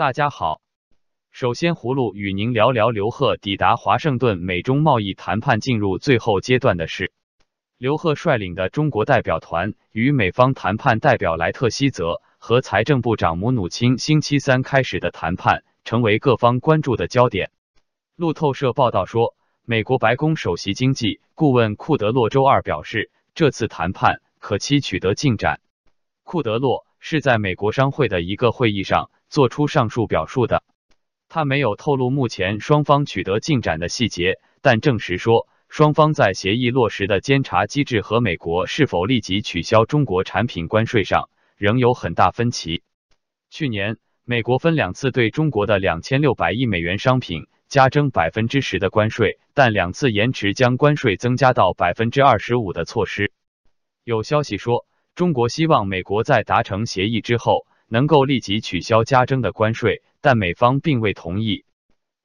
大家好，首先葫芦与您聊聊刘鹤抵达华盛顿，美中贸易谈判进入最后阶段的事。刘鹤率领的中国代表团与美方谈判代表莱特希泽和财政部长姆努钦星期三开始的谈判，成为各方关注的焦点。路透社报道说，美国白宫首席经济顾问库德洛周二表示，这次谈判可期取得进展。库德洛是在美国商会的一个会议上做出上述表述的。他没有透露目前双方取得进展的细节，但证实说，双方在协议落实的监察机制和美国是否立即取消中国产品关税上仍有很大分歧。去年，美国分两次对中国的两千六百亿美元商品。加征百分之十的关税，但两次延迟将关税增加到百分之二十五的措施。有消息说，中国希望美国在达成协议之后能够立即取消加征的关税，但美方并未同意。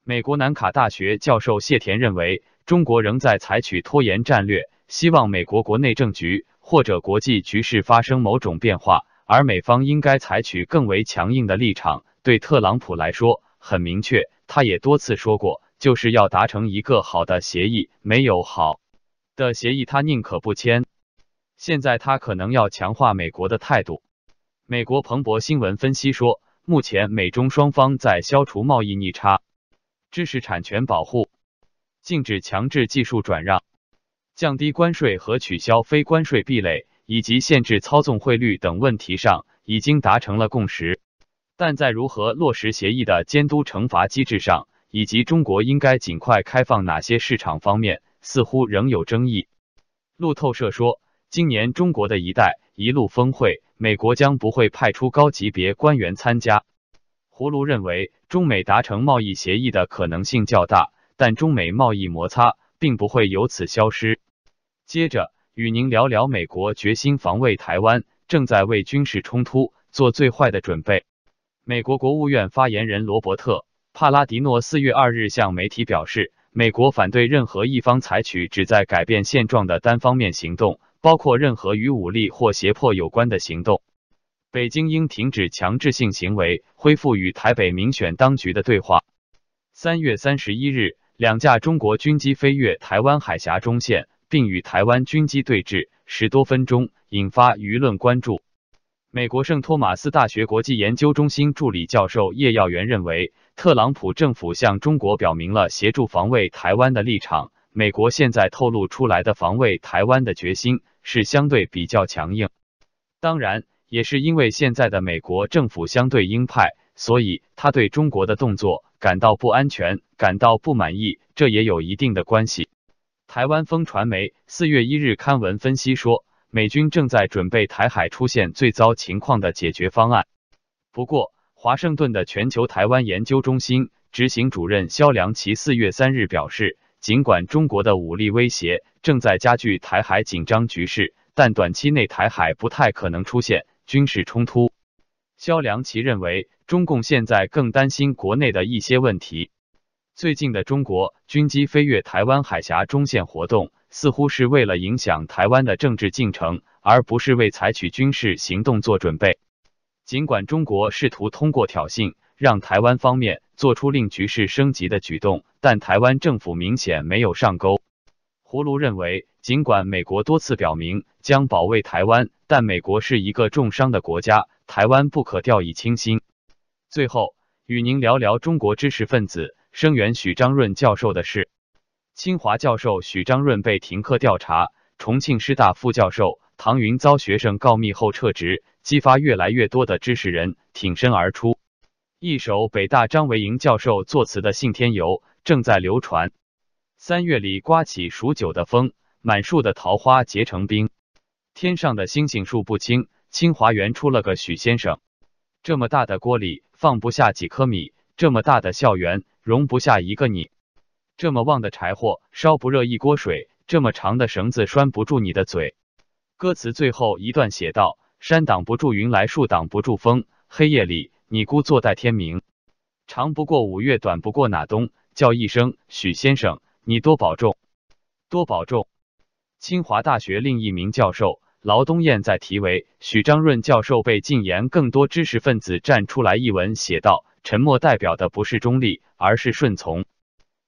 美国南卡大学教授谢田认为，中国仍在采取拖延战略，希望美国国内政局或者国际局势发生某种变化，而美方应该采取更为强硬的立场。对特朗普来说，很明确。他也多次说过，就是要达成一个好的协议，没有好的协议，他宁可不签。现在他可能要强化美国的态度。美国彭博新闻分析说，目前美中双方在消除贸易逆差、知识产权保护、禁止强制技术转让、降低关税和取消非关税壁垒以及限制操纵汇率等问题上已经达成了共识。但在如何落实协议的监督惩罚机制上，以及中国应该尽快开放哪些市场方面，似乎仍有争议。路透社说，今年中国的一带一路峰会，美国将不会派出高级别官员参加。胡卢认为，中美达成贸易协议的可能性较大，但中美贸易摩擦并不会由此消失。接着与您聊聊，美国决心防卫台湾，正在为军事冲突做最坏的准备。美国国务院发言人罗伯特·帕拉迪诺四月二日向媒体表示，美国反对任何一方采取旨在改变现状的单方面行动，包括任何与武力或胁迫有关的行动。北京应停止强制性行为，恢复与台北民选当局的对话。三月三十一日，两架中国军机飞越台湾海峡中线，并与台湾军机对峙十多分钟，引发舆论关注。美国圣托马斯大学国际研究中心助理教授叶耀元认为，特朗普政府向中国表明了协助防卫台湾的立场。美国现在透露出来的防卫台湾的决心是相对比较强硬，当然也是因为现在的美国政府相对鹰派，所以他对中国的动作感到不安全，感到不满意，这也有一定的关系。台湾风传媒四月一日刊文分析说。美军正在准备台海出现最糟情况的解决方案。不过，华盛顿的全球台湾研究中心执行主任肖良奇四月三日表示，尽管中国的武力威胁正在加剧台海紧张局势，但短期内台海不太可能出现军事冲突。肖良奇认为，中共现在更担心国内的一些问题。最近的中国军机飞越台湾海峡中线活动。似乎是为了影响台湾的政治进程，而不是为采取军事行动做准备。尽管中国试图通过挑衅让台湾方面做出令局势升级的举动，但台湾政府明显没有上钩。胡卢认为，尽管美国多次表明将保卫台湾，但美国是一个重伤的国家，台湾不可掉以轻心。最后，与您聊聊中国知识分子声援许章润教授的事。清华教授许章润被停课调查，重庆师大副教授唐云遭学生告密后撤职，激发越来越多的知识人挺身而出。一首北大张维迎教授作词的《信天游》正在流传。三月里刮起数九的风，满树的桃花结成冰，天上的星星数不清。清华园出了个许先生，这么大的锅里放不下几颗米，这么大的校园容不下一个你。这么旺的柴火烧不热一锅水，这么长的绳子拴不住你的嘴。歌词最后一段写道：山挡不住云来，树挡不住风，黑夜里你孤坐待天明。长不过五月，短不过哪冬，叫一声许先生，你多保重，多保重。清华大学另一名教授劳东燕在题为“许章润教授被禁言，更多知识分子站出来”一文写道：“沉默代表的不是中立，而是顺从。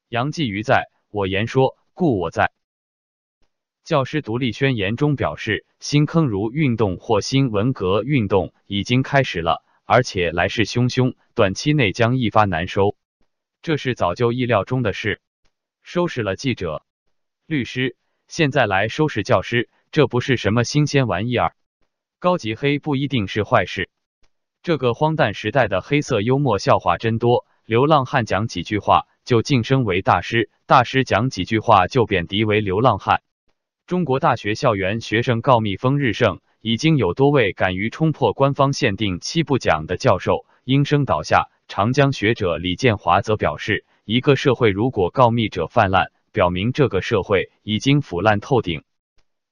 杨继瑜在我言说，故我在。”教师独立宣言中表示，新坑儒运动或新文革运动已经开始了，而且来势汹汹，短期内将一发难收。这是早就意料中的事。收拾了记者、律师，现在来收拾教师。这不是什么新鲜玩意儿，高级黑不一定是坏事。这个荒诞时代的黑色幽默笑话真多，流浪汉讲几句话就晋升为大师，大师讲几句话就贬低为流浪汉。中国大学校园学生告密风日盛，已经有多位敢于冲破官方限定七不讲的教授应声倒下。长江学者李建华则表示，一个社会如果告密者泛滥，表明这个社会已经腐烂透顶。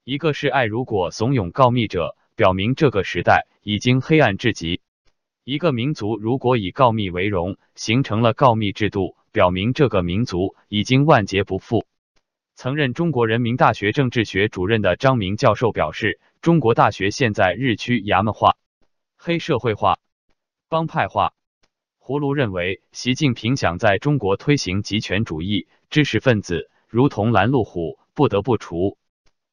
一个是爱，如果怂恿告密者，表明这个时代已经黑暗至极；一个民族如果以告密为荣，形成了告密制度，表明这个民族已经万劫不复。曾任中国人民大学政治学主任的张明教授表示，中国大学现在日趋衙门化、黑社会化、帮派化。胡卢认为，习近平想在中国推行极权主义，知识分子如同拦路虎，不得不除。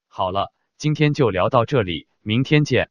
好了，今天就聊到这里，明天见。